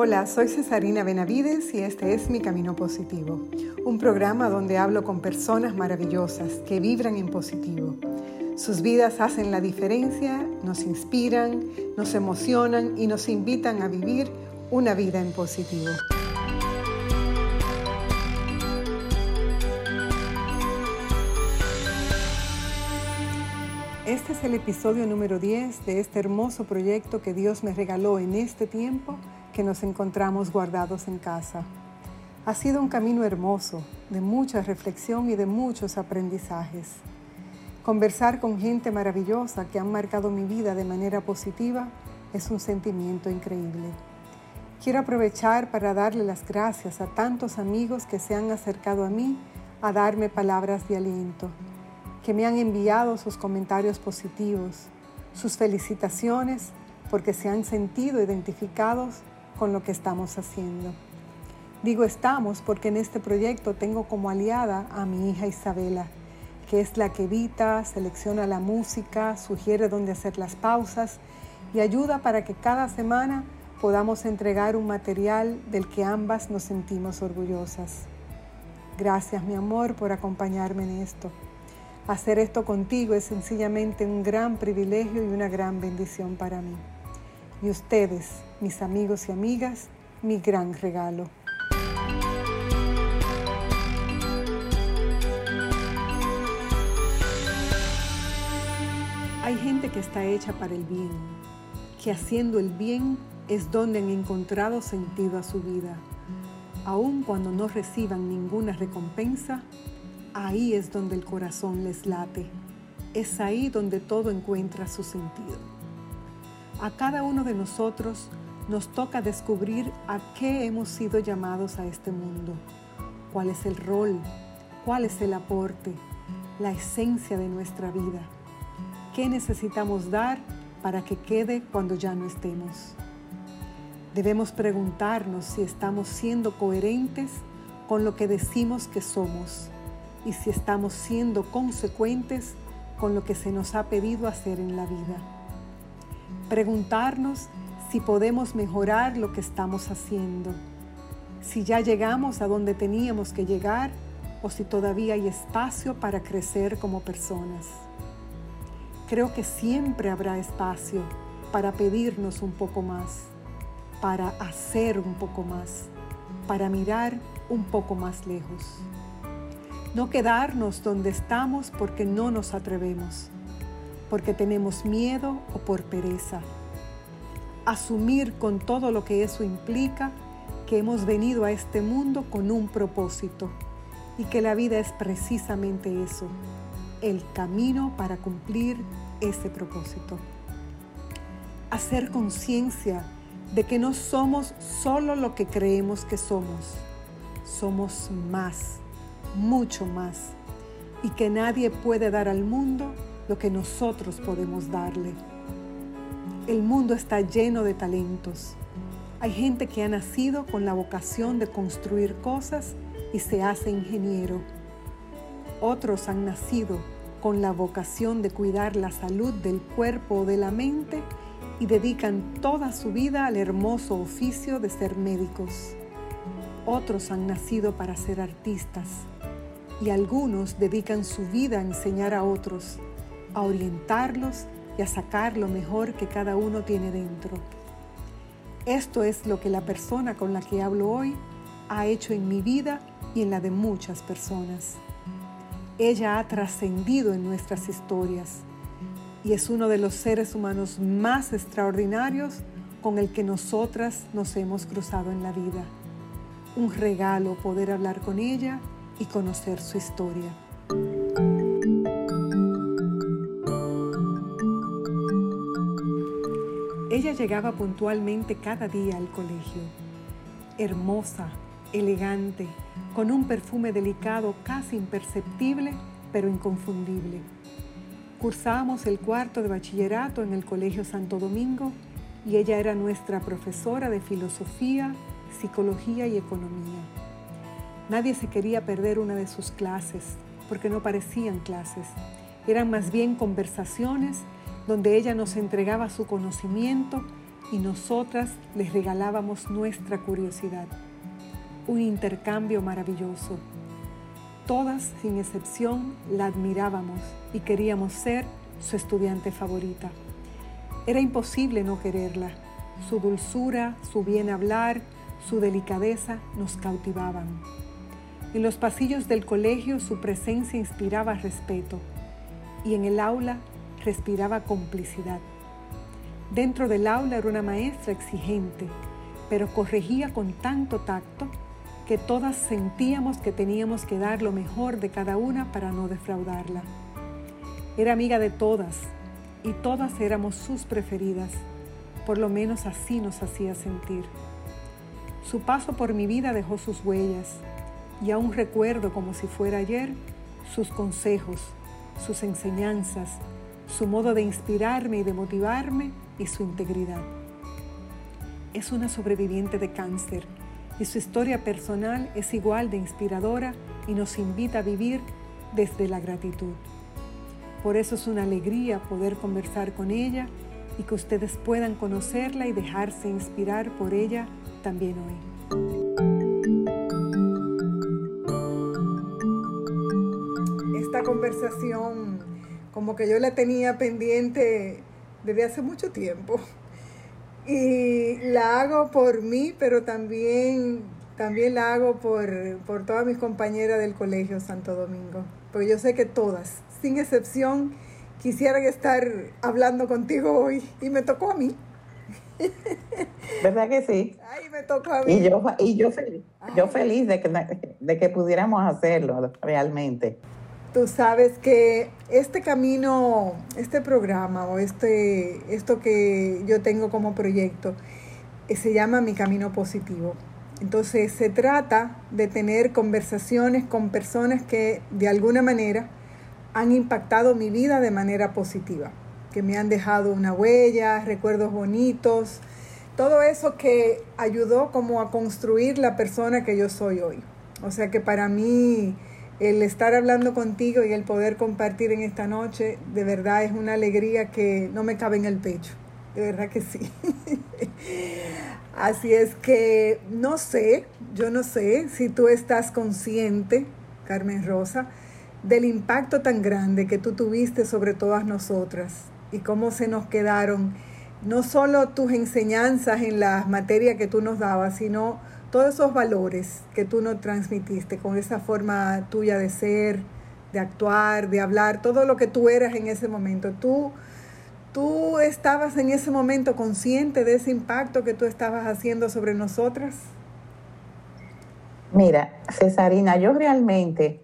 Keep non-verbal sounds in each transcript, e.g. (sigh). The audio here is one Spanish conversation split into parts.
Hola, soy Cesarina Benavides y este es Mi Camino Positivo, un programa donde hablo con personas maravillosas que vibran en positivo. Sus vidas hacen la diferencia, nos inspiran, nos emocionan y nos invitan a vivir una vida en positivo. Este es el episodio número 10 de este hermoso proyecto que Dios me regaló en este tiempo que nos encontramos guardados en casa. Ha sido un camino hermoso, de mucha reflexión y de muchos aprendizajes. Conversar con gente maravillosa que han marcado mi vida de manera positiva es un sentimiento increíble. Quiero aprovechar para darle las gracias a tantos amigos que se han acercado a mí a darme palabras de aliento que me han enviado sus comentarios positivos, sus felicitaciones porque se han sentido identificados con lo que estamos haciendo. Digo estamos porque en este proyecto tengo como aliada a mi hija Isabela, que es la que edita, selecciona la música, sugiere dónde hacer las pausas y ayuda para que cada semana podamos entregar un material del que ambas nos sentimos orgullosas. Gracias mi amor por acompañarme en esto. Hacer esto contigo es sencillamente un gran privilegio y una gran bendición para mí. Y ustedes, mis amigos y amigas, mi gran regalo. Hay gente que está hecha para el bien, que haciendo el bien es donde han encontrado sentido a su vida. Aun cuando no reciban ninguna recompensa, ahí es donde el corazón les late. Es ahí donde todo encuentra su sentido. A cada uno de nosotros nos toca descubrir a qué hemos sido llamados a este mundo, cuál es el rol, cuál es el aporte, la esencia de nuestra vida, qué necesitamos dar para que quede cuando ya no estemos. Debemos preguntarnos si estamos siendo coherentes con lo que decimos que somos y si estamos siendo consecuentes con lo que se nos ha pedido hacer en la vida. Preguntarnos si podemos mejorar lo que estamos haciendo, si ya llegamos a donde teníamos que llegar o si todavía hay espacio para crecer como personas. Creo que siempre habrá espacio para pedirnos un poco más, para hacer un poco más, para mirar un poco más lejos. No quedarnos donde estamos porque no nos atrevemos, porque tenemos miedo o por pereza. Asumir con todo lo que eso implica que hemos venido a este mundo con un propósito y que la vida es precisamente eso, el camino para cumplir ese propósito. Hacer conciencia de que no somos solo lo que creemos que somos, somos más mucho más, y que nadie puede dar al mundo lo que nosotros podemos darle. El mundo está lleno de talentos. Hay gente que ha nacido con la vocación de construir cosas y se hace ingeniero. Otros han nacido con la vocación de cuidar la salud del cuerpo o de la mente y dedican toda su vida al hermoso oficio de ser médicos. Otros han nacido para ser artistas y algunos dedican su vida a enseñar a otros, a orientarlos y a sacar lo mejor que cada uno tiene dentro. Esto es lo que la persona con la que hablo hoy ha hecho en mi vida y en la de muchas personas. Ella ha trascendido en nuestras historias y es uno de los seres humanos más extraordinarios con el que nosotras nos hemos cruzado en la vida. Un regalo poder hablar con ella y conocer su historia. Ella llegaba puntualmente cada día al colegio, hermosa, elegante, con un perfume delicado casi imperceptible, pero inconfundible. Cursábamos el cuarto de bachillerato en el Colegio Santo Domingo y ella era nuestra profesora de filosofía, psicología y economía. Nadie se quería perder una de sus clases porque no parecían clases. Eran más bien conversaciones donde ella nos entregaba su conocimiento y nosotras les regalábamos nuestra curiosidad. Un intercambio maravilloso. Todas, sin excepción, la admirábamos y queríamos ser su estudiante favorita. Era imposible no quererla. Su dulzura, su bien hablar, su delicadeza nos cautivaban. En los pasillos del colegio su presencia inspiraba respeto y en el aula respiraba complicidad. Dentro del aula era una maestra exigente, pero corregía con tanto tacto que todas sentíamos que teníamos que dar lo mejor de cada una para no defraudarla. Era amiga de todas y todas éramos sus preferidas, por lo menos así nos hacía sentir. Su paso por mi vida dejó sus huellas y aún recuerdo como si fuera ayer sus consejos, sus enseñanzas, su modo de inspirarme y de motivarme y su integridad. Es una sobreviviente de cáncer y su historia personal es igual de inspiradora y nos invita a vivir desde la gratitud. Por eso es una alegría poder conversar con ella y que ustedes puedan conocerla y dejarse inspirar por ella también hoy. Esta conversación como que yo la tenía pendiente desde hace mucho tiempo. Y la hago por mí, pero también, también la hago por, por todas mis compañeras del Colegio Santo Domingo. Porque yo sé que todas, sin excepción, quisieran estar hablando contigo hoy. Y me tocó a mí. ¿Verdad que sí? Ay, me tocó a mí. Y yo, y yo feliz, yo feliz de que, de que pudiéramos hacerlo realmente. Tú sabes que este camino, este programa o este, esto que yo tengo como proyecto, eh, se llama Mi Camino Positivo. Entonces se trata de tener conversaciones con personas que de alguna manera han impactado mi vida de manera positiva, que me han dejado una huella, recuerdos bonitos, todo eso que ayudó como a construir la persona que yo soy hoy. O sea que para mí el estar hablando contigo y el poder compartir en esta noche, de verdad es una alegría que no me cabe en el pecho. De verdad que sí. (laughs) Así es que no sé, yo no sé si tú estás consciente, Carmen Rosa, del impacto tan grande que tú tuviste sobre todas nosotras y cómo se nos quedaron no solo tus enseñanzas en las materias que tú nos dabas, sino todos esos valores que tú nos transmitiste con esa forma tuya de ser, de actuar, de hablar, todo lo que tú eras en ese momento. Tú, tú estabas en ese momento consciente de ese impacto que tú estabas haciendo sobre nosotras. Mira, Cesarina, yo realmente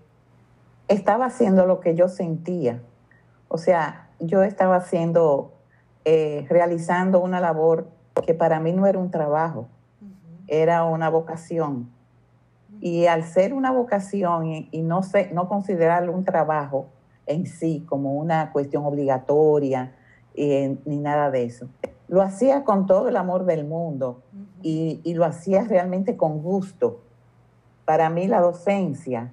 estaba haciendo lo que yo sentía. O sea, yo estaba haciendo, eh, realizando una labor que para mí no era un trabajo era una vocación. Y al ser una vocación y, no, considerarlo un trabajo en sí como una cuestión obligatoria eh, ni nada de eso, lo hacía con todo el amor del mundo y, y lo hacía realmente con gusto. Para mí la docencia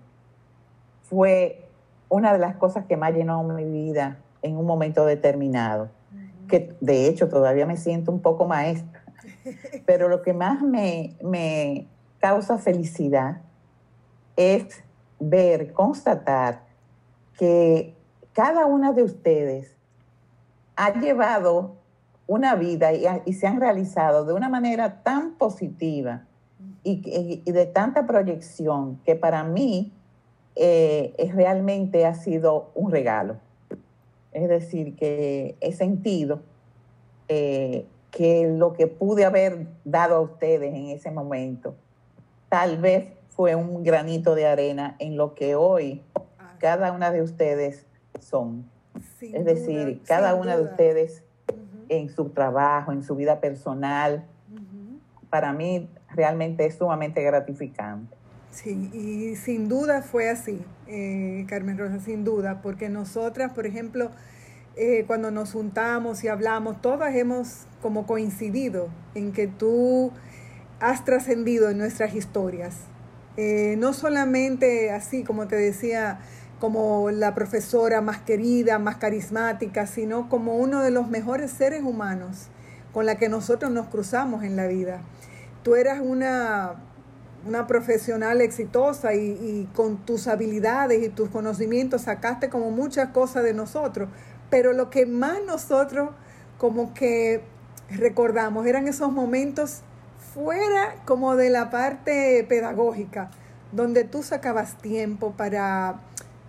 fue una de las cosas que más llenó mi vida en un momento determinado, que de hecho todavía me siento un poco maestra pero lo que más me, causa felicidad es ver, constatar que cada una de ustedes ha llevado una vida y, se han realizado de una manera tan positiva y, de tanta proyección que para mí eh, realmente ha sido un regalo. Es decir, que he sentido eh, que lo que pude haber dado a ustedes en ese momento tal vez fue un granito de arena en lo que hoy cada una de ustedes son. es decir, cada una de ustedes en su trabajo, en su vida personal, para mí realmente es sumamente gratificante. Sí, y sin duda fue así, eh, Carmen Rosa, sin duda, porque nosotras, por ejemplo, eh, cuando nos juntamos y hablamos, todas hemos como coincidido en que tú has trascendido en nuestras historias. Eh, no solamente así, como te decía, como la profesora más querida, más carismática, sino como uno de los mejores seres humanos, con la que nosotros nos cruzamos en la vida. Tú eras una, una profesional exitosa y, y, con tus habilidades y tus conocimientos sacaste como muchas cosas de nosotros, pero lo que más nosotros como que recordamos eran esos momentos fuera como de la parte pedagógica, donde tú sacabas tiempo para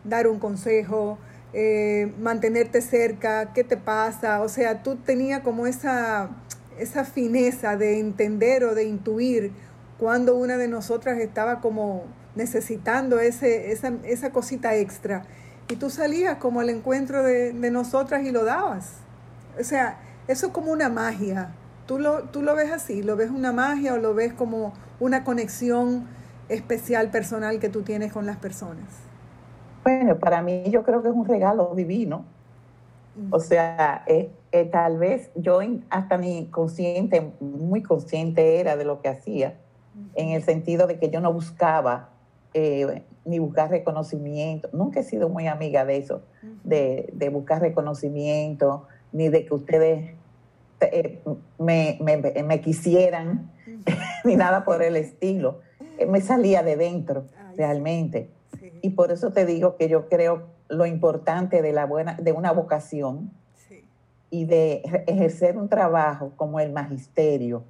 dar un consejo, eh, mantenerte cerca, qué te pasa, o sea, tú tenías como esa, esa fineza de entender o de intuir cuando una de nosotras estaba como necesitando ese, esa, esa cosita extra. Y tú salías como al encuentro de, de, nosotras y lo dabas. O sea, eso es como una magia. ¿Tú lo, ¿Tú lo ves así? ¿Lo ves una magia o lo ves como una conexión especial, personal que tú tienes con las personas? Bueno, para mí yo creo que es un regalo divino. O sea, eh, eh, tal vez yo hasta ni consciente, muy consciente era de lo que hacía, en el sentido de que yo no buscaba eh, ni buscar reconocimiento. Nunca he sido muy amiga de eso, de, de, buscar reconocimiento, ni de que ustedes me, me, me, quisieran, (laughs) ni nada por el estilo. me salía de dentro, realmente. Y por eso te digo que yo creo lo importante de, la buena, de una vocación y de ejercer un trabajo como el magisterio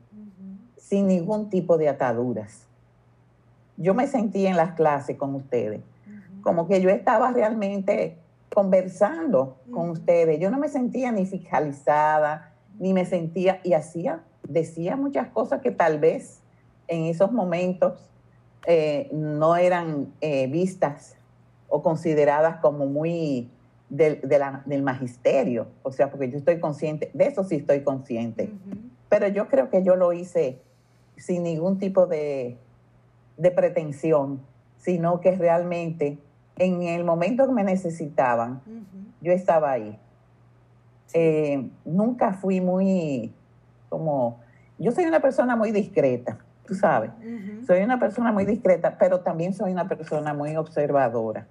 sin ningún tipo de ataduras. Yo me sentí en las clases con ustedes, como que yo estaba realmente conversando con ustedes. Yo no me sentía ni fiscalizada, ni me sentía, y hacía, decía muchas cosas que tal vez en esos momentos eh, no eran eh, vistas o consideradas como muy del, del, magisterio. O sea, porque yo estoy consciente, de eso sí estoy consciente. Pero yo creo que yo lo hice sin ningún tipo de, de pretensión, sino que realmente en el momento que me necesitaban, yo estaba ahí. Eh, nunca fui muy como, yo soy una persona muy discreta tú sabes. Soy una persona muy discreta, pero también soy una persona muy observadora,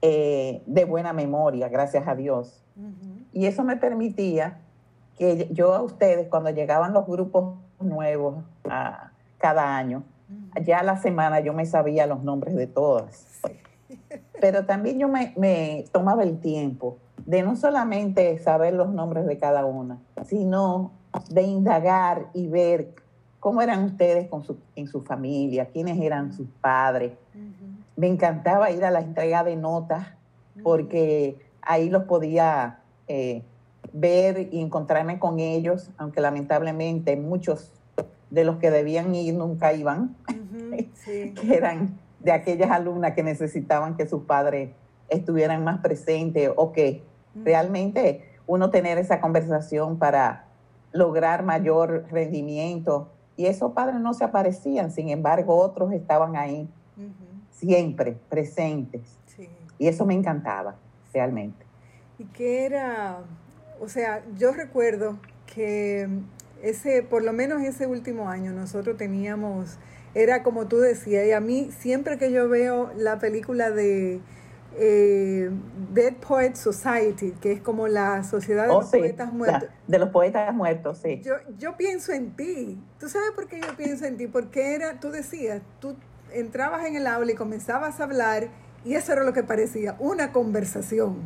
eh, de buena memoria, gracias a Dios. Y eso me permitía que yo a ustedes, cuando llegaban los grupos nuevos a, cada año, ya a la semana yo me sabía los nombres de todas. Pero también yo me, me tomaba el tiempo de no solamente saber los nombres de cada una, sino de indagar y ver cómo eran ustedes con su, en su familia, quiénes eran sus padres. Me encantaba ir a la entrega de notas porque ahí los podía eh, ver y encontrarme con ellos, aunque lamentablemente muchos de los que debían ir nunca iban, (laughs) que eran de aquellas alumnas que necesitaban que sus padres estuvieran más presentes o que realmente uno tener esa conversación para lograr mayor rendimiento. Y esos padres no se aparecían, sin embargo otros estaban ahí, siempre presentes. Y eso me encantaba, realmente. Y que era, o sea, yo recuerdo que ese, por lo menos ese último año, nosotros teníamos, era como tú decías, y a mí siempre que yo veo la película de eh, Dead Poets Society, que es como la sociedad de oh, los poetas muertos. de los poetas muertos, sí. Yo, yo pienso en ti. ¿Tú sabes por qué yo pienso en ti? Porque era, tú decías, tú entrabas en el aula y comenzabas a hablar y eso era lo que parecía, una conversación.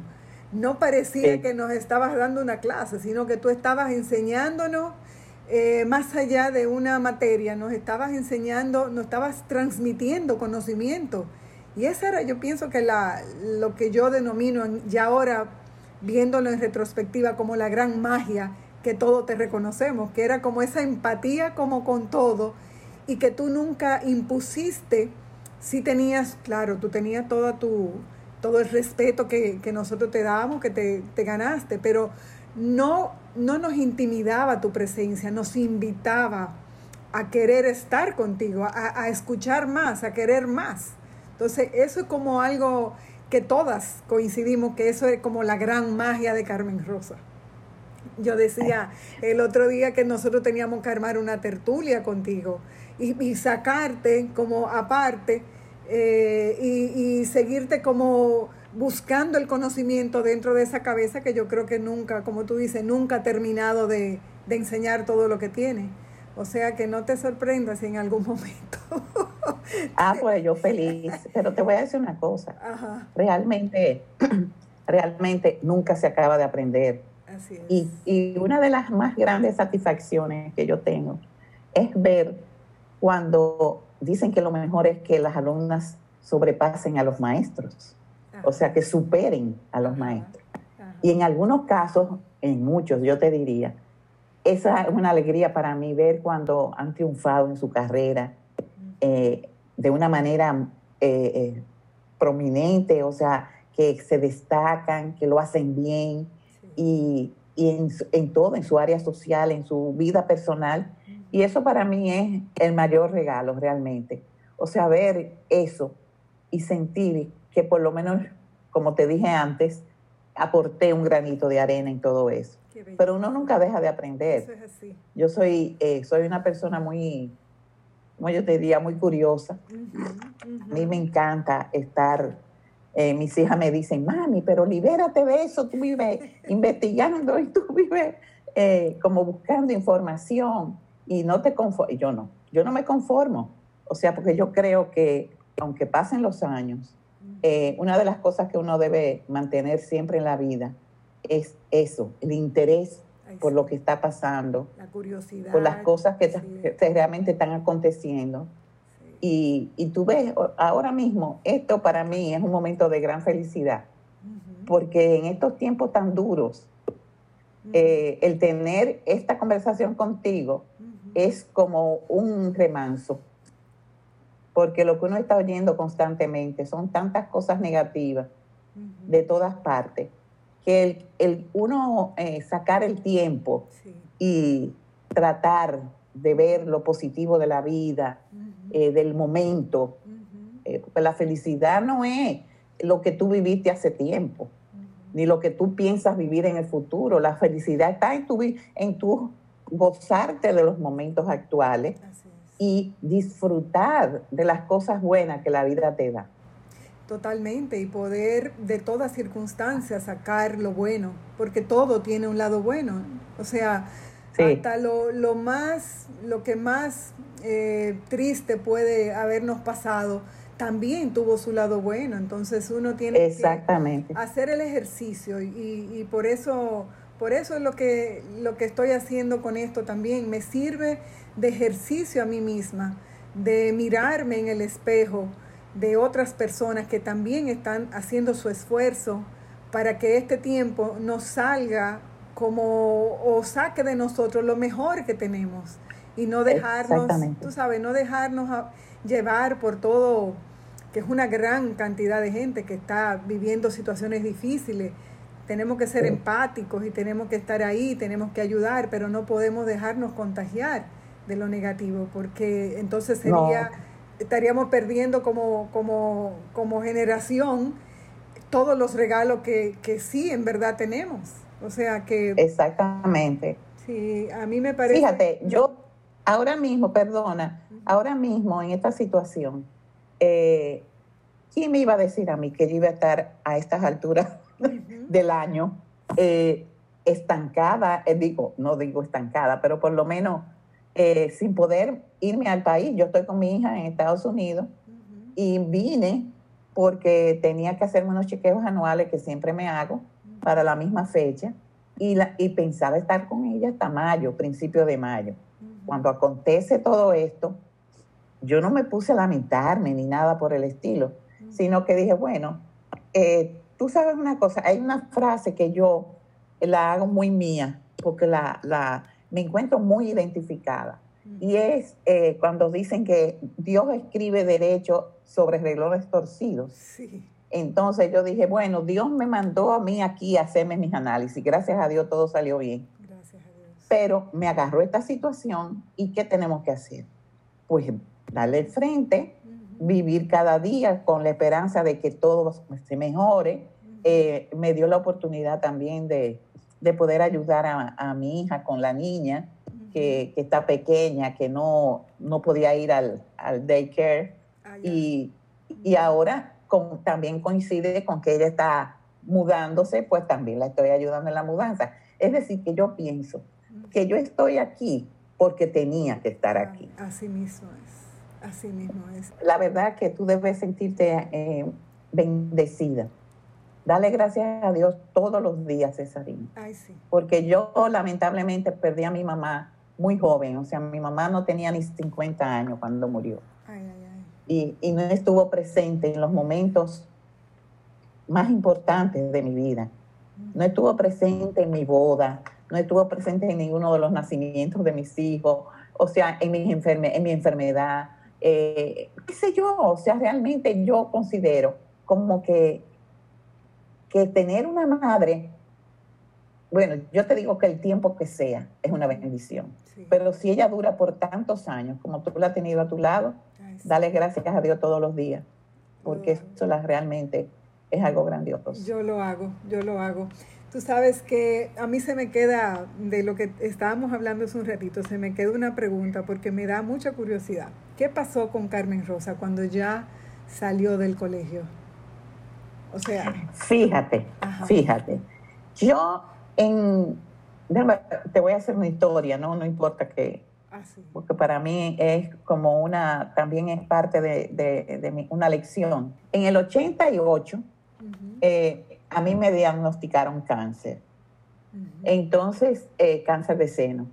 No parecía que nos estabas dando una clase, sino que tú estabas enseñándonos eh, más allá de una materia, nos estabas enseñando, nos estabas transmitiendo conocimiento. Y esa era, yo pienso que la, lo que yo denomino ya ahora, viéndolo en retrospectiva, como la gran magia que todos te reconocemos, que era como esa empatía como con todo y que tú nunca impusiste, si tenías, claro, tú tenías toda tu, todo el respeto que, nosotros te dábamos, que te, te, ganaste, pero no, no nos intimidaba tu presencia, nos invitaba a querer estar contigo, a, escuchar más, a querer más. Entonces, eso es como algo que todas coincidimos, que eso es como la gran magia de Carmen Rosa. Yo decía el otro día que nosotros teníamos que armar una tertulia contigo y, sacarte como aparte eh, y seguirte como buscando el conocimiento dentro de esa cabeza que yo creo que nunca, como tú dices, nunca ha terminado de, de enseñar todo lo que tiene. O sea que no te sorprendas si en algún (laughs) momento. ah, pues yo feliz. Pero te voy a decir una cosa. Ajá. Realmente, (clears throat) realmente nunca se acaba de aprender. Así es. Y, y una de las más grandes satisfacciones que yo tengo es ver cuando dicen que lo mejor es que las alumnas sobrepasen a los maestros, o sea, que superen a los maestros. Y en algunos casos, en muchos, yo te diría, esa es una alegría para mí ver cuando han triunfado en su carrera eh, de una manera eh, eh, prominente, o sea, que se destacan, que lo hacen bien y, en, en, todo, en su área social, en su vida personal. Y eso para mí es el mayor regalo realmente. O sea, ver eso y sentir que por lo menos, como te dije antes, aporté un granito de arena en todo eso. Pero uno nunca deja de aprender. Yo soy, eh, soy una persona muy, como yo te diría, muy curiosa. A mí me encanta estar, eh, mis hijas me dicen, mami, pero libérate de eso, tú vives (laughs) investigando y tú vives eh, como buscando información y no te conformo. Yo no, yo no me conformo. O sea, porque yo creo que aunque pasen los años, una de las cosas que uno debe mantener siempre en la vida es eso, el interés por lo que está pasando, la curiosidad, por las cosas que, realmente están aconteciendo. Y, y, tú ves, ahora mismo, esto para mí es un momento de gran felicidad, porque en estos tiempos tan duros, eh, el tener esta conversación contigo es como un remanso, porque lo que uno está oyendo constantemente son tantas cosas negativas de todas partes que el, uno eh, sacar el tiempo y tratar de ver lo positivo de la vida, eh, del momento, eh, porque la felicidad no es lo que tú viviste hace tiempo, ni lo que tú piensas vivir en el futuro. La felicidad está en tu, en tu gozarte de los momentos actuales y disfrutar de las cosas buenas que la vida te da. Totalmente, y poder de todas circunstancias sacar lo bueno, porque todo tiene un lado bueno. O sea, hasta lo, lo, más, lo que más eh, triste puede habernos pasado, también tuvo su lado bueno. Entonces uno tiene Exactamente. que hacer el ejercicio y, y, por eso, por eso es lo que, lo que estoy haciendo con esto también. Me sirve de ejercicio a mí misma, de mirarme en el espejo de otras personas que también están haciendo su esfuerzo para que este tiempo nos salga como o saque de nosotros lo mejor que tenemos. Y no dejarnos, tú sabes, no dejarnos llevar por todo, que es una gran cantidad de gente que está viviendo situaciones difíciles. Tenemos que ser empáticos y tenemos que estar ahí, tenemos que ayudar, pero no podemos dejarnos contagiar de lo negativo, porque entonces sería estaríamos perdiendo como, como, como generación todos los regalos que, que, sí en verdad tenemos. O sea que... Exactamente. Sí, a mí me parece... Fíjate, yo ahora mismo, perdona, ahora mismo en esta situación, eh, ¿quién me iba a decir a mí que yo iba a estar a estas alturas del año eh, estancada? Eh, digo, no digo estancada, pero por lo menos eh, sin poder irme al país. Yo estoy con mi hija en Estados Unidos y vine porque tenía que hacerme unos chequeos anuales que siempre me hago para la misma fecha. Y, la, y pensaba estar con ella hasta mayo, principio de mayo. Cuando acontece todo esto, yo no me puse a lamentarme ni nada por el estilo, sino que dije, bueno, eh, tú sabes una cosa, hay una frase que yo la hago muy mía, porque la, la me encuentro muy identificada. Y es eh, cuando dicen que Dios escribe derecho sobre renglones torcidos. Entonces yo dije, bueno, Dios me mandó a mí aquí a hacerme mis análisis. Gracias a Dios todo salió bien. Gracias a Dios. Pero me agarró esta situación y ¿qué tenemos que hacer? Pues darle el frente, vivir cada día con la esperanza de que todo se mejore. Eh, me dio la oportunidad también de, de poder ayudar a, mi hija con la niña que, está pequeña, que no, no podía ir al, al daycare. Ah, y, ahora también coincide con que ella está mudándose, pues también la estoy ayudando en la mudanza. Es decir, que yo pienso, que yo estoy aquí porque tenía que estar aquí. Así mismo es, así mismo es. La verdad que tú debes sentirte eh, bendecida. Dale gracias a Dios todos los días, Cesarina. Ay, sí. Porque yo lamentablemente perdí a mi mamá muy joven, o sea, mi mamá no tenía ni 50 años cuando murió. Ay, ay, ay. Y, y no estuvo presente en los momentos más importantes de mi vida. No estuvo presente en mi boda, no estuvo presente en ninguno de los nacimientos de mis hijos, o sea, en mi, enferme, en mi enfermedad, eh, qué sé yo, o sea, realmente yo considero como que, que tener una madre, bueno, yo te digo que el tiempo que sea es una bendición, Sí. pero si ella dura por tantos años como tú la has tenido a tu lado, Ay, sí. dale gracias a Dios todos los días, porque eso la, realmente es algo grandioso. Yo lo hago, yo lo hago. Tú sabes que a mí se me queda, de lo que estábamos hablando hace un ratito, se me queda una pregunta porque me da mucha curiosidad. ¿Qué pasó con Carmen Rosa cuando ya salió del colegio? O sea, Fíjate, Ajá. fíjate. Yo en te voy a hacer una historia, no, no importa que, así. porque para mí es como una, también es parte de, de- de mi- una lección. En el 88, Ujú, eh, a mí me diagnosticaron cáncer. Entonces, eh, cáncer de seno.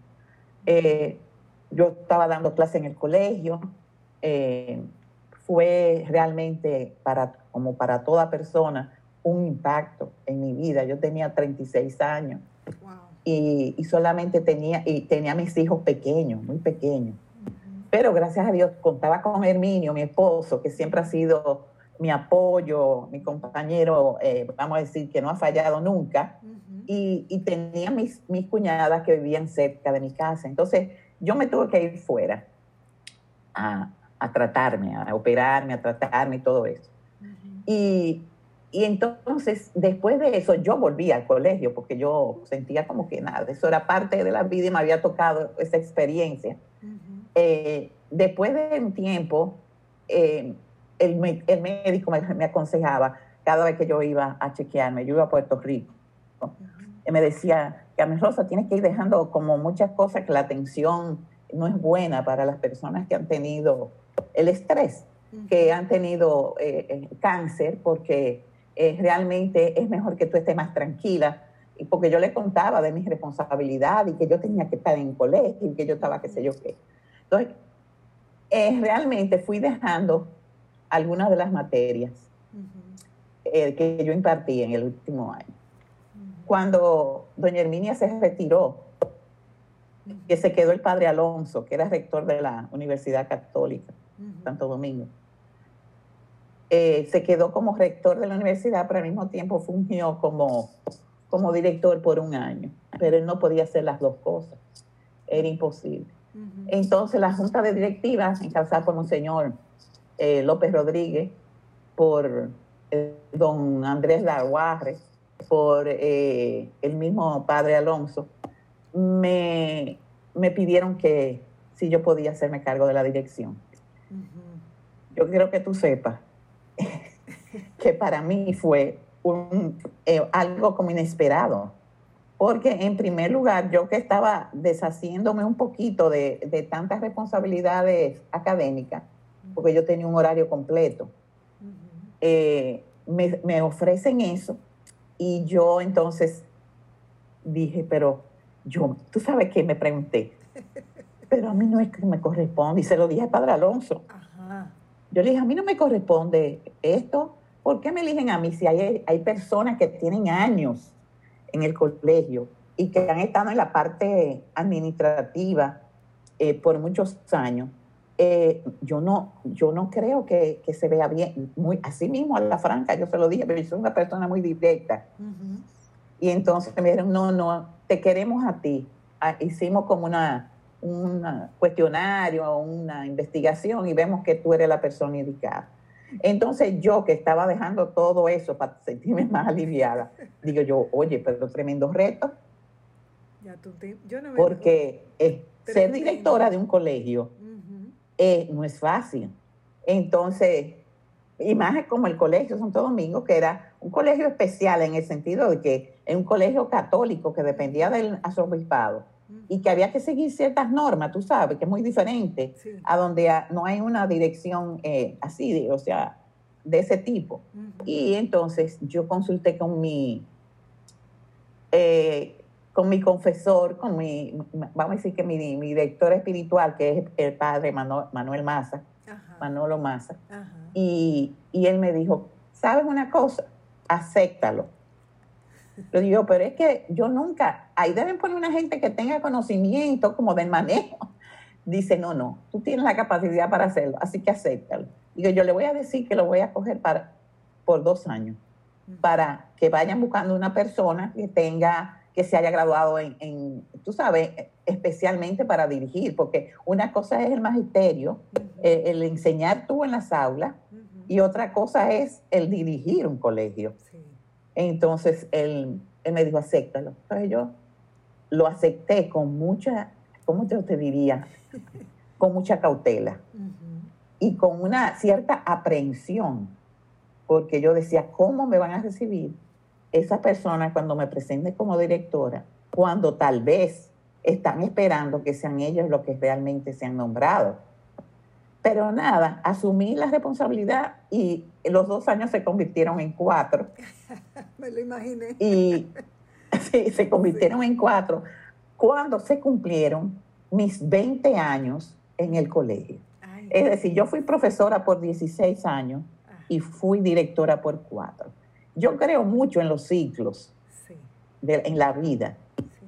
Eh, yo estaba dando clase en el colegio. Fue realmente para, como para toda persona, un impacto en mi vida. Yo tenía 36 años Wow. y, y solamente tenía, y tenía mis hijos pequeños, muy pequeños. Pero gracias a Dios contaba con Herminio, mi esposo, que siempre ha sido mi apoyo, mi compañero, eh, vamos a decir, que no ha fallado nunca y, y tenía mis, mis cuñadas que vivían cerca de mi casa. Entonces yo me tuve que ir fuera a, a tratarme, a operarme, a tratarme y todo eso. Ujú. Y, y entonces después de eso yo volví al colegio porque yo sentía como que nada, eso era parte de la vida y me había tocado esa experiencia. Eh, después de un tiempo, eh, el, el médico me, me aconsejaba cada vez que yo iba a chequearme, yo iba a Puerto Rico, y me decía, Carmen Rosa, tienes que ir dejando como muchas cosas que la atención no es buena para las personas que han tenido el estrés, que han tenido eh, eh, cáncer, porque eh, realmente es mejor que tú estés más tranquila. Y porque yo le contaba de mi responsabilidad y que yo tenía que estar en colegio y que yo estaba qué sé yo qué. Entonces, eh, realmente fui dejando algunas de las materias eh, que yo impartí en el último año. Cuando doña Herminia se retiró, que se quedó el padre Alonso, que era rector de la Universidad Católica Santo Domingo. Eh, se quedó como rector de la universidad, pero al mismo tiempo fungió como, como director por un año. Pero él no podía hacer las dos cosas. Era imposible. Entonces la junta de directivas, encabezada por Monseñor eh, López Rodríguez, por eh, don Andrés Darguarre, por eh, el mismo padre Alonso, me, me pidieron que si yo podía hacerme cargo de la dirección. Yo quiero que tú sepas (laughs) que para mí fue un, eh, algo como inesperado. Porque en primer lugar, yo que estaba deshaciéndome un poquito de, de tantas responsabilidades académicas, porque yo tenía un horario completo, eh, me, me ofrecen eso y yo entonces dije, pero yo, tú sabes que me pregunté, (laughs) pero a mí no es que me corresponde, y se lo dije al padre Alonso. Ajá. Yo le dije, a mí no me corresponde esto. ¿Por qué me eligen a mí si hay, hay personas que tienen años en el colegio y que han estado en la parte administrativa eh, por muchos años? Eh, yo, no, yo no creo que, que se vea bien. Muy, así mismo a la franca, yo se lo dije, pero yo soy una persona muy directa. Y entonces me dijeron, no, no, te queremos a ti. Ah, hicimos como una, un cuestionario, una investigación y vemos que tú eres la persona indicada. Entonces yo que estaba dejando todo eso para sentirme (laughs) más aliviada, digo yo, oye, pero tremendo reto, Ya tú te- yo no me porque eh, ser directora de un colegio eh, no es fácil. Entonces, y más como el colegio Santo Domingo, que era un colegio especial en el sentido de que es un colegio católico que dependía del arzobispado. Y que había que seguir ciertas normas, tú sabes, que es muy diferente a donde no hay una dirección eh, así, o sea, de ese tipo. Y entonces yo consulté con mi, eh, con mi confesor, con mi, vamos a decir que mi, director espiritual, que es el padre Manuel Maza, Manolo Maza, y, y él me dijo, ¿sabes una cosa? Acéptalo yo digo, pero es que yo nunca, ahí deben poner una gente que tenga conocimiento como del manejo. Dice, no, no, tú tienes la capacidad para hacerlo, así que acéptalo. Digo, yo le voy a decir que lo voy a coger para, por dos años, para que vayan buscando una persona que tenga, que se haya graduado en, tú sabes, especialmente para dirigir, porque una cosa es el magisterio, eh, el, enseñar tú en las aulas, y otra cosa es el dirigir un colegio. Entonces él, me dijo, acéptalo. Entonces yo lo acepté con mucha, ¿cómo te, te diría? con mucha cautela y con una cierta aprehensión, porque yo decía, ¿cómo me van a recibir esas personas cuando me presente como directora, cuando tal vez están esperando que sean ellos los que realmente se han nombrado? Pero nada, asumí la responsabilidad y los dos años se convirtieron en cuatro. (laughs) Me lo imaginé. Y (laughs) sí, se convirtieron en cuatro cuando se cumplieron mis 20 años en el colegio. es decir, yo fui profesora por 16 años y fui directora por cuatro. Yo creo mucho en los ciclos en la vida.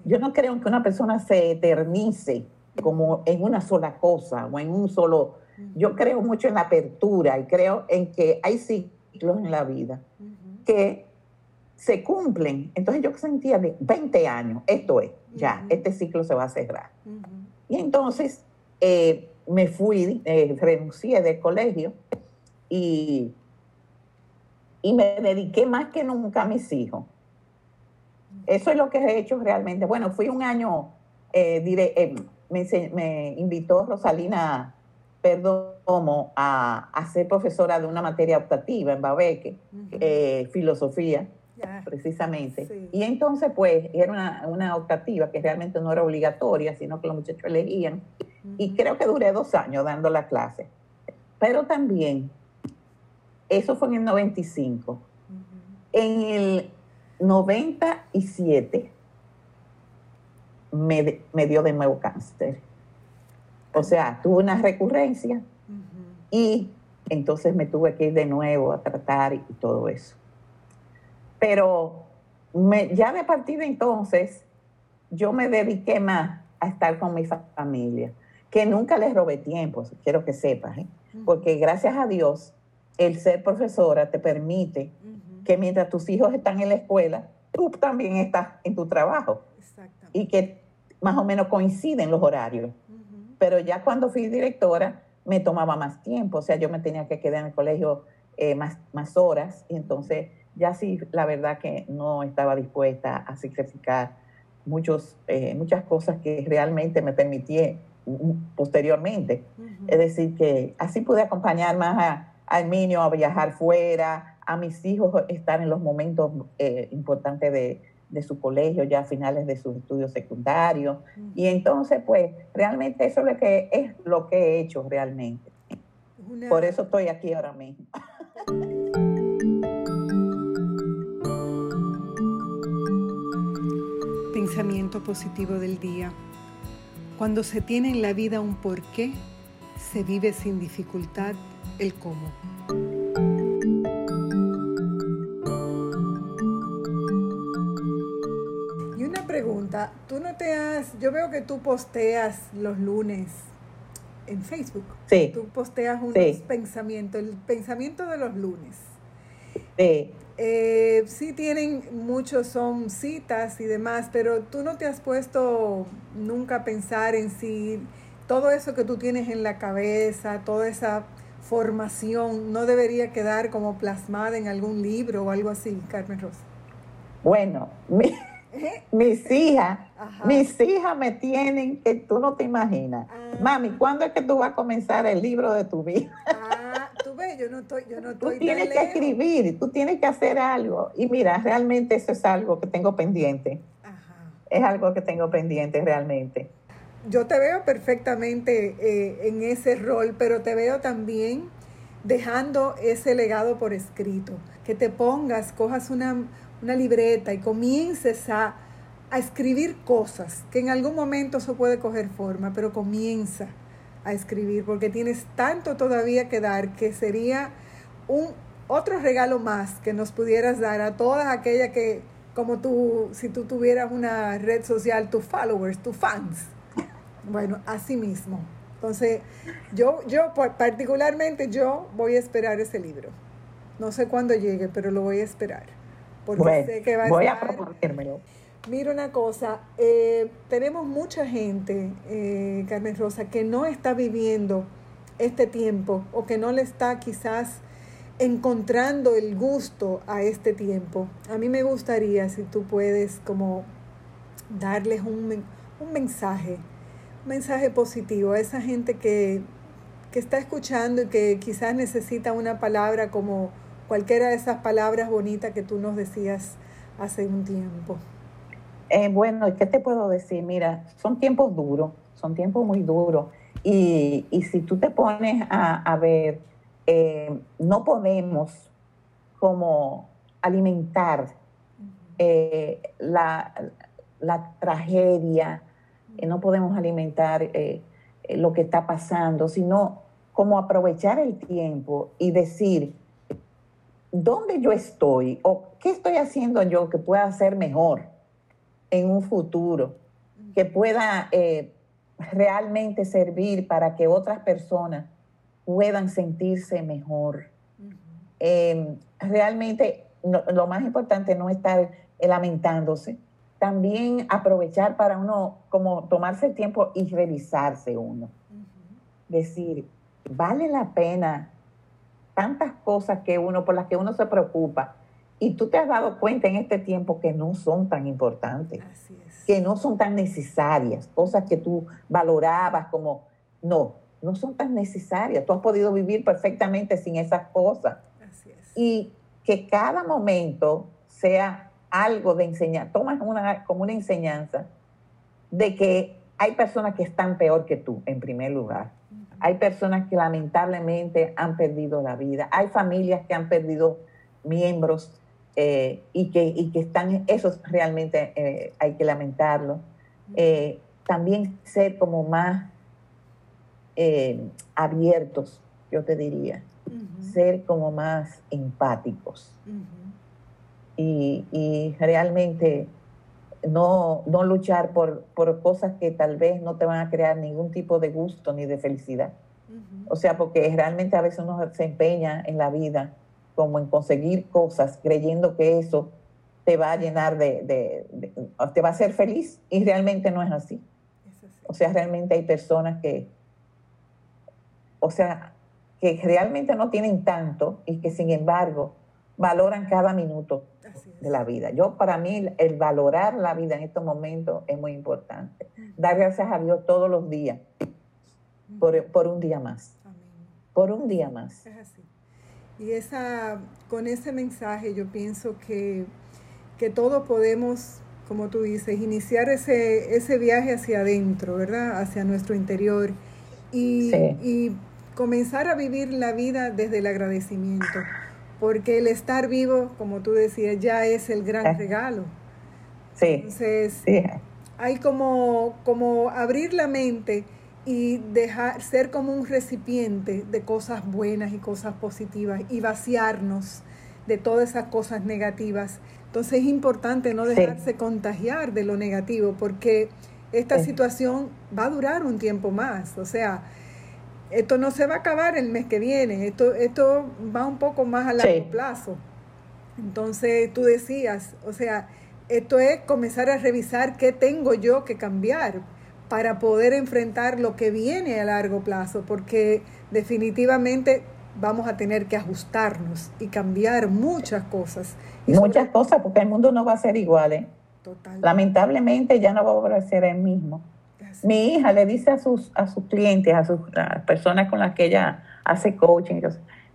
Yo no creo que una persona se eternice como en una sola cosa o en un solo yo creo mucho en la apertura y creo en que hay ciclos en la vida que se cumplen. Entonces yo sentía de 20 años, esto es, ya, este ciclo se va a cerrar. Y entonces eh, me fui, eh, renuncié del colegio y, y me dediqué más que nunca a mis hijos. Eso es lo que he hecho realmente. Bueno, fui un año, eh, me, me, invitó Rosalina Perdomo a, a, ser profesora de una materia optativa en Babeque, eh, filosofía, precisamente. Y entonces, pues, era una, una, optativa que realmente no era obligatoria, sino que los muchachos elegían. Y creo que duré dos años dando la clase. Pero también, eso fue en el 95. En el 97 me, me dio de nuevo cáncer. O sea, tuve una recurrencia y entonces me tuve que ir de nuevo a tratar y, todo eso. Pero ya de partir de entonces, yo me dediqué más a estar con mi familia, que nunca les robé tiempo, quiero que sepas, ¿eh? porque gracias a Dios, el ser profesora te permite que mientras tus hijos están en la escuela, tú también estás en tu trabajo. Y que más o menos coinciden los horarios pero ya cuando fui directora me tomaba más tiempo, o sea, yo me tenía que quedar en el colegio eh, más, más horas y entonces ya sí, la verdad que no estaba dispuesta a sacrificar muchos, eh, muchas cosas que realmente me permití posteriormente. Es decir, que así pude acompañar más a, al niño a viajar fuera, a mis hijos estar en los momentos eh, importantes de, de su colegio, ya a finales de sus estudios secundarios. Y entonces, pues, realmente eso es lo que, es lo que he hecho realmente. Por eso estoy aquí ahora mismo. (laughs) Pensamiento positivo del día. Cuando se tiene en la vida un porqué, se vive sin dificultad el cómo. Tú no te has, yo veo que tú posteas los lunes en Facebook. Sí. Tú posteas unos pensamientos, el pensamiento de los lunes. Sí. Eh, sí tienen, muchos son citas y demás, pero tú no te has puesto nunca a pensar en si todo eso que tú tienes en la cabeza, toda esa formación, no debería quedar como plasmada en algún libro o algo así, Carmen Rosa. Bueno, (laughs) (laughs) mis hijas, mis hijas me tienen que tú no te imaginas. Ah. Mami, ¿cuándo es que tú vas a comenzar el libro de tu vida? (laughs) Ah, tú ves, yo no estoy, yo no estoy Tú tienes que escribir, tú tienes que hacer algo. Y mira, realmente eso es algo que tengo pendiente. es algo que tengo pendiente realmente. Yo te veo perfectamente eh, en ese rol, pero te veo también dejando ese legado por escrito. Que te pongas, cojas una, una libreta y comiences a, a escribir cosas, que en algún momento eso puede coger forma, pero comienza a escribir, porque tienes tanto todavía que dar que sería un otro regalo más que nos pudieras dar a todas aquellas que, como tú, si tú tuvieras una red social, tus followers, tus fans. Bueno, así mismo. Entonces, yo, yo particularmente, yo voy a esperar ese libro. No sé cuándo llegue, pero lo voy a esperar. Porque sé que va a voy a proponérmelo. Mira una cosa, eh, tenemos mucha gente, eh, Carmen Rosa, que no está viviendo este tiempo o que no le está quizás encontrando el gusto a este tiempo. A mí me gustaría, si tú puedes, como darles un, un mensaje, un mensaje positivo a esa gente que, que está escuchando y que quizás necesita una palabra como cualquiera de esas palabras bonitas que tú nos decías hace un tiempo. Eh, bueno, ¿qué te puedo decir? Mira, son tiempos duros, son tiempos muy duros. Y, y si tú te pones a, a ver, eh, no podemos como alimentar eh, la, tragedia, eh, no podemos alimentar lo que está pasando, sino como aprovechar el tiempo y decir, ¿dónde yo estoy? ¿O qué estoy haciendo yo que pueda ser mejor en un futuro? Que pueda realmente servir para que otras personas puedan sentirse mejor. Em, realmente lo más importante no estar lamentándose, también aprovechar para uno como tomarse el tiempo y revisarse uno. Decir, vale la pena tantas cosas que uno, por las que uno se preocupa, y tú te has dado cuenta en este tiempo que no son tan importantes, que no son tan necesarias, cosas que tú valorabas como, no, no son tan necesarias. Tú has podido vivir perfectamente sin esas cosas. Y que cada momento sea algo de enseñar, tomas una, como una enseñanza de que hay personas que están peor que tú, en primer lugar. Hay personas que lamentablemente han perdido la vida. Hay familias que han perdido miembros eh, y, que, y que están, eso realmente eh, hay que lamentarlo. Eh, también ser como más abiertos, yo te diría, ser como más empáticos. Y, realmente no, no luchar por, por, cosas que tal vez no te van a crear ningún tipo de gusto ni de felicidad. O sea, porque realmente a veces uno se empeña en la vida como en conseguir cosas creyendo que eso te va a llenar de, de, te va a hacer feliz y realmente no es así. O sea, realmente hay personas que, o sea, que realmente no tienen tanto y que sin embargo valoran cada minuto de la vida. Yo, para mí, el valorar la vida en estos momentos es muy importante. Dar gracias a Dios todos los días por, un día más. Por un día más. Es así. Y esa, con ese mensaje yo pienso que, que todos podemos, como tú dices, iniciar ese, ese viaje hacia adentro, ¿verdad? Hacia nuestro interior. Y, y comenzar a vivir la vida desde el agradecimiento, porque el estar vivo, como tú decías, ya es el gran eh. regalo. Sí. Entonces, hay como, como abrir la mente y dejar ser como un recipiente de cosas buenas y cosas positivas y vaciarnos de todas esas cosas negativas. Entonces es importante no dejarse contagiar de lo negativo porque esta situación va a durar un tiempo más. O sea, esto no se va a acabar el mes que viene, esto, esto va un poco más a largo plazo. Entonces tú decías, o sea, esto es comenzar a revisar qué tengo yo que cambiar para poder enfrentar lo que viene a largo plazo, porque definitivamente vamos a tener que ajustarnos y cambiar muchas cosas. muchas cosas, porque el mundo no va a ser igual. ¿eh? Lamentablemente ya no va a volver a ser el mismo. Mi hija le dice a sus, a sus clientes, a sus personas con las que ella hace coaching,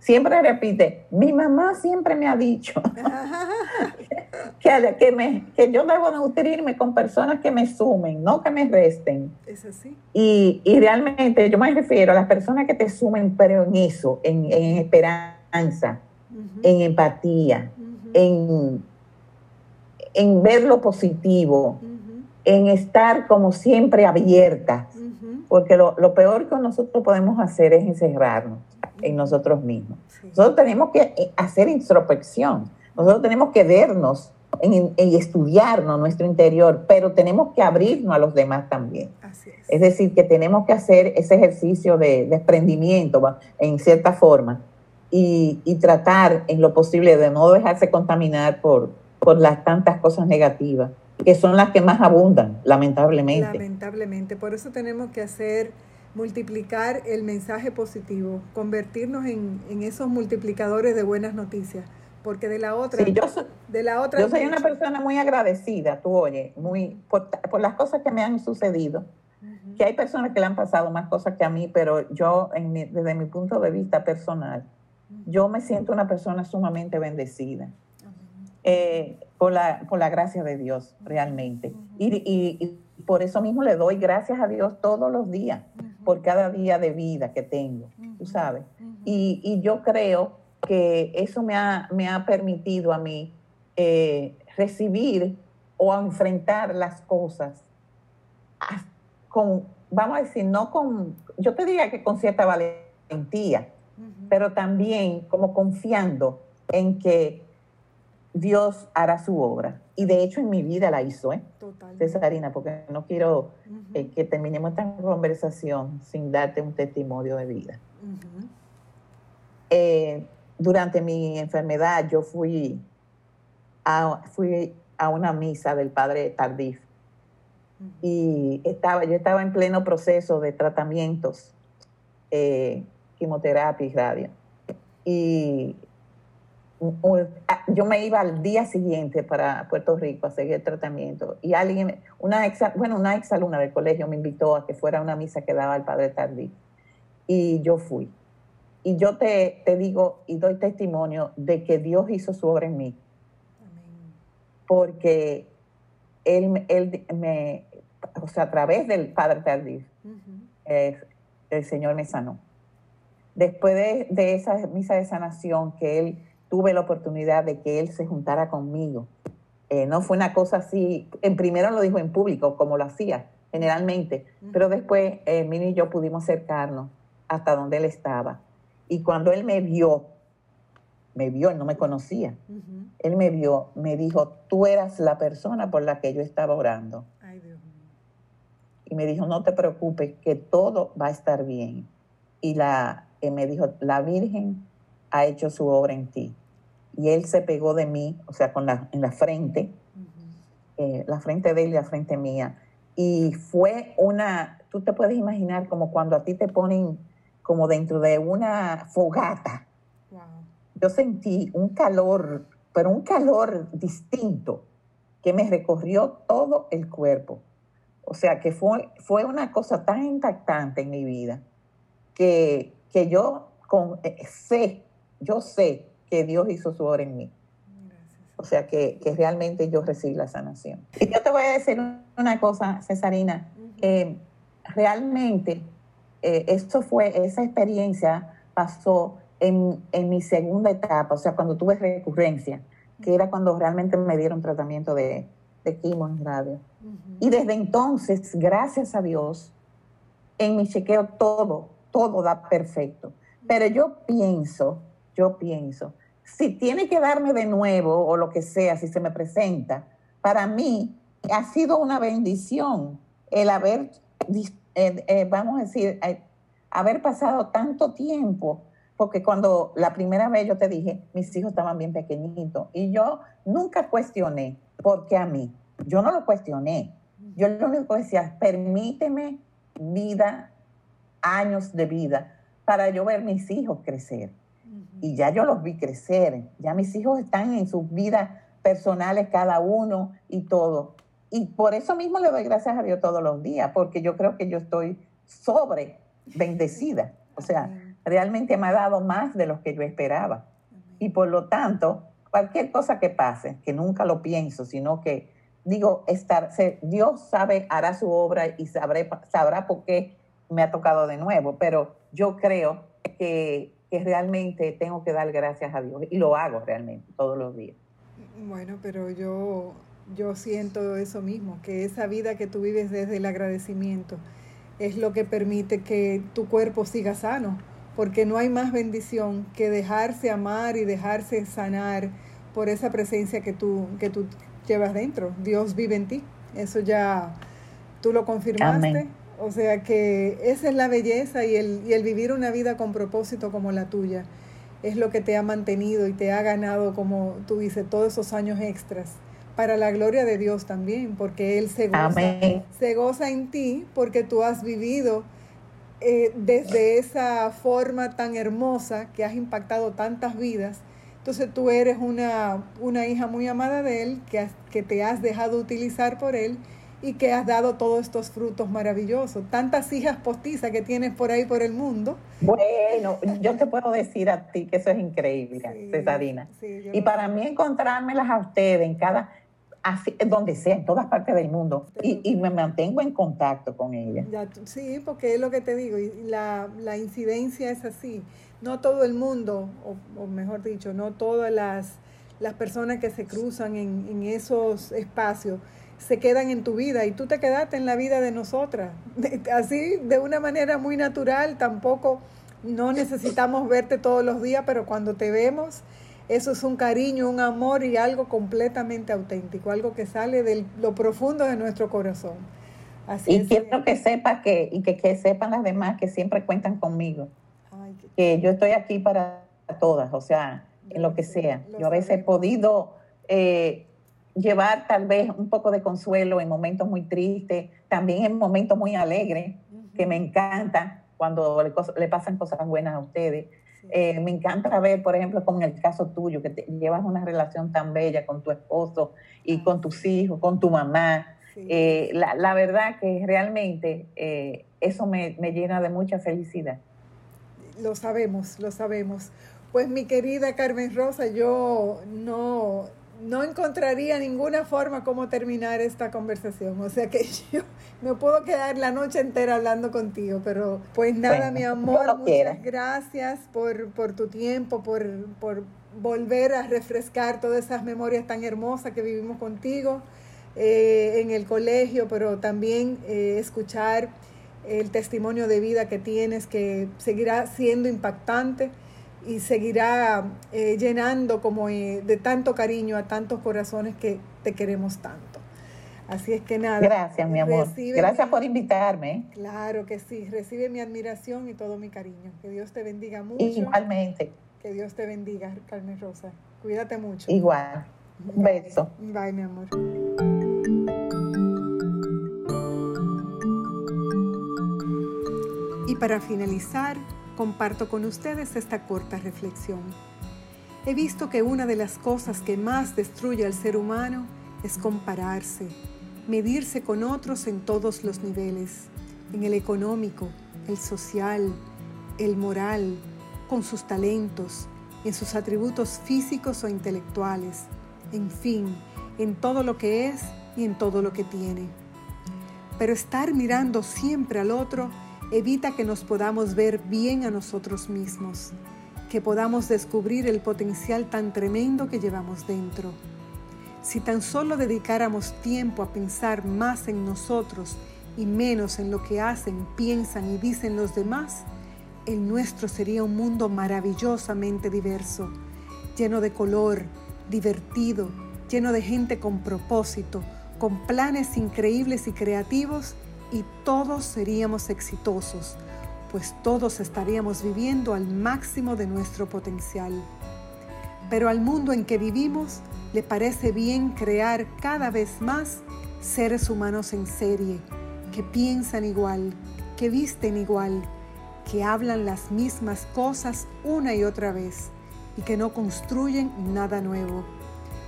siempre repite, mi mamá siempre me ha dicho (laughs) que, que, me, que yo debo nutrirme con personas que me sumen, no que me resten. Es así. Y, y realmente yo me refiero a las personas que te sumen, pero en eso, en, en esperanza, en empatía, en, en ver lo positivo, en estar como siempre abiertas. Porque lo, lo, peor que nosotros podemos hacer es encerrarnos en nosotros mismos. Nosotros tenemos que eh, hacer introspección, nosotros tenemos que vernos y estudiarnos nuestro interior, pero tenemos que abrirnos a los demás también. es. decir, que tenemos que hacer ese ejercicio de desprendimiento en cierta forma y, y, tratar en lo posible de no dejarse contaminar por, por las tantas cosas negativas, que son las que más abundan, lamentablemente. Lamentablemente, por eso tenemos que hacer multiplicar el mensaje positivo, convertirnos en, esos multiplicadores de buenas noticias. Porque de la otra, yo soy, de la otra. Yo soy una persona muy agradecida, tú oye, muy por, las cosas que me han sucedido. Que hay personas que le han pasado más cosas que a mí, pero yo, en desde mi punto de vista personal, yo me siento una persona sumamente bendecida. Eh, por, la, por la gracia de Dios, realmente. y, y, por eso mismo le doy gracias a Dios todos los días, por cada día de vida que tengo, tú sabes. Y, yo creo que eso me ha, me ha permitido a mí eh, recibir o enfrentar las cosas con, vamos a decir, no con, yo te diría que con cierta valentía, pero también como confiando en que Dios hará su obra. Y de hecho en mi vida la hizo, ¿eh? Cesarina, porque no quiero eh, que terminemos esta conversación sin darte un testimonio de vida. Eh, durante mi enfermedad yo fui a, fui a una misa del padre Tardif y estaba, yo estaba en pleno proceso de tratamientos, eh, quimioterapia y radio. Y yo me iba al día siguiente para Puerto Rico a seguir el tratamiento y alguien, una ex, bueno, una ex alumna del colegio me invitó a que fuera a una misa que daba el padre Tardí y yo fui. Y yo te, te digo y doy testimonio de que Dios hizo su obra en mí. Porque él, él me, o sea, a través del padre Tardí, el Señor me sanó. Después de, de esa misa de sanación que él tuve la oportunidad de que él se juntara conmigo. Eh, no fue una cosa así, en primero lo dijo en público, como lo hacía generalmente, pero después eh, Mini y yo pudimos acercarnos hasta donde él estaba. Y cuando él me vio, me vio, él no me conocía, él me vio, me dijo, tú eras la persona por la que yo estaba orando. Y me dijo, no te preocupes, que todo va a estar bien. Y la, eh, me dijo, la Virgen ha hecho su obra en ti y él se pegó de mí, o sea, con la, en la frente, eh, la frente de él y la frente mía. Y fue una, tú te puedes imaginar como cuando a ti te ponen como dentro de una fogata. Yo sentí un calor, pero un calor distinto que me recorrió todo el cuerpo. O sea, que fue, fue una cosa tan impactante en mi vida que, que yo con, eh, sé, yo sé que Dios hizo su obra en mí. O sea, que, realmente yo recibí la sanación. Y yo te voy a decir una cosa, Cesarina, que realmente eh, esto fue, esa experiencia pasó en, mi segunda etapa, o sea, cuando tuve recurrencia, que era cuando realmente me dieron tratamiento de, de quimo en radio. Y desde entonces, gracias a Dios, en mi chequeo todo, todo da perfecto. Pero yo pienso, yo pienso si tiene que darme de nuevo o lo que sea, si se me presenta, para mí ha sido una bendición el haber, eh, eh, vamos a decir, eh, haber pasado tanto tiempo, porque cuando la primera vez yo te dije, mis hijos estaban bien pequeñitos y yo nunca cuestioné, ¿por qué a mí? Yo no lo cuestioné. Yo lo único que decía, permíteme vida, años de vida, para yo ver mis hijos crecer y ya yo los vi crecer, ya mis hijos están en sus vidas personales cada uno y todo. Y por eso mismo le doy gracias a Dios todos los días, porque yo creo que yo estoy sobre bendecida. O sea, realmente me ha dado más de lo que yo esperaba. Y por lo tanto, cualquier cosa que pase, que nunca lo pienso, sino que digo, estar, Dios sabe, hará su obra y sabré, sabrá por qué me ha tocado de nuevo, pero yo creo que, que realmente tengo que dar gracias a Dios y lo hago realmente todos los días. Bueno, pero yo, yo siento eso mismo, que esa vida que tú vives desde el agradecimiento es lo que permite que tu cuerpo siga sano, porque no hay más bendición que dejarse amar y dejarse sanar por esa presencia que tú, que tú llevas dentro. Dios vive en ti. Eso ya tú lo confirmaste. O sea que esa es la belleza y el, y el vivir una vida con propósito como la tuya es lo que te ha mantenido y te ha ganado, como tú dices, todos esos años extras para la gloria de Dios también, porque Él se goza, se goza en ti porque tú has vivido eh, desde esa forma tan hermosa que has impactado tantas vidas. Entonces tú eres una, una hija muy amada de Él, que, que te has dejado utilizar por Él y que has dado todos estos frutos maravillosos. Tantas hijas postizas que tienes por ahí por el mundo. Bueno, yo te puedo decir a ti que eso es increíble, Cesarina. y para mí encontrármelas a ustedes en cada, así, donde sea, en todas partes del mundo, y, me mantengo en contacto con ellas. sí, porque es lo que te digo, y la, la incidencia es así. No todo el mundo, o, mejor dicho, no todas las, las personas que se cruzan en, en esos espacios, se quedan en tu vida y tú te quedaste en la vida de nosotras. (laughs) Así, de una manera muy natural, tampoco no necesitamos verte todos los días, pero cuando te vemos, eso es un cariño, un amor y algo completamente auténtico, algo que sale de lo profundo de nuestro corazón. Así y quiero que sepa que, y que, que, sepan las demás que siempre cuentan conmigo, que yo estoy aquí para todas, o sea, en lo que sea. yo a veces he podido... Eh, llevar tal vez un poco de consuelo en momentos muy tristes, también en momentos muy alegres, que me encanta cuando le, pasan cosas buenas a ustedes. Eh, me encanta ver, por ejemplo, como en el caso tuyo, que te, llevas una relación tan bella con tu esposo y con tus hijos, con tu mamá. Eh, la, verdad que realmente eh, eso me, me llena de mucha felicidad. Lo sabemos, lo sabemos. Pues mi querida Carmen Rosa, yo no no encontraría ninguna forma como terminar esta conversación. O sea que (laughs) yo me puedo quedar la noche entera hablando contigo, pero pues nada, mi amor, muchas gracias por, por, tu tiempo, por, por, volver a refrescar todas esas memorias tan hermosas que vivimos contigo eh, en el colegio, pero también eh, escuchar el testimonio de vida que tienes, que seguirá siendo impactante y seguirá eh, llenando como eh, de tanto cariño a tantos corazones que te queremos tanto. Así es que nada. Gracias, mi amor. Gracias por invitarme. Claro que sí. Recibe mi admiración y todo mi cariño. Que Dios te bendiga mucho. Igualmente. Que Dios te bendiga, Carmen Rosa. Cuídate mucho. Igual. Un beso. Bye, mi amor. Y para finalizar, comparto con ustedes esta corta reflexión. He visto que una de las cosas que más destruye al ser humano es compararse, medirse con otros en todos los niveles, en el económico, el social, el moral, con sus talentos, en sus atributos físicos o intelectuales, en fin, en todo lo que es y en todo lo que tiene. Pero estar mirando siempre al otro evita que nos podamos ver bien a nosotros mismos, que podamos descubrir el potencial tan tremendo que llevamos dentro. Si tan solo dedicáramos tiempo a pensar más en nosotros y menos en lo que hacen, piensan y dicen los demás, el nuestro sería un mundo maravillosamente diverso, lleno de color, divertido, lleno de gente con propósito, con planes increíbles y creativos y todos seríamos exitosos, pues todos estaríamos viviendo al máximo de nuestro potencial. Pero al mundo en que vivimos le parece bien crear cada vez más seres humanos en serie, que piensan igual, que visten igual, que hablan las mismas cosas una y otra vez y que no construyen nada nuevo,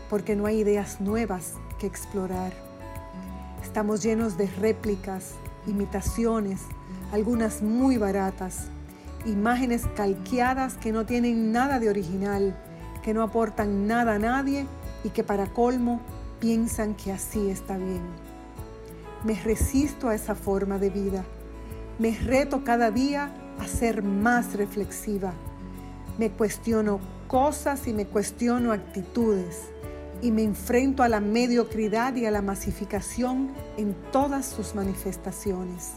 porque no hay ideas nuevas que explorar. Estamos llenos de réplicas, imitaciones, algunas muy baratas, imágenes calqueadas que no tienen nada de original, que no aportan nada a nadie y que para colmo piensan que así está bien. Me resisto a esa forma de vida. Me reto cada día a ser más reflexiva. Me cuestiono cosas y me cuestiono actitudes y me enfrento a la mediocridad y a la masificación en todas sus manifestaciones.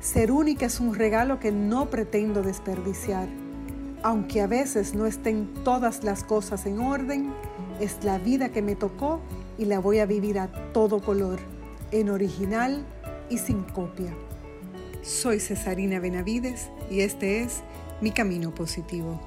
Ser única es un regalo que no pretendo desperdiciar. Aunque a veces no estén todas las cosas en orden, es la vida que me tocó y la voy a vivir a todo color, en original y sin copia. Soy Cesarina Benavides y este es Mi Camino Positivo.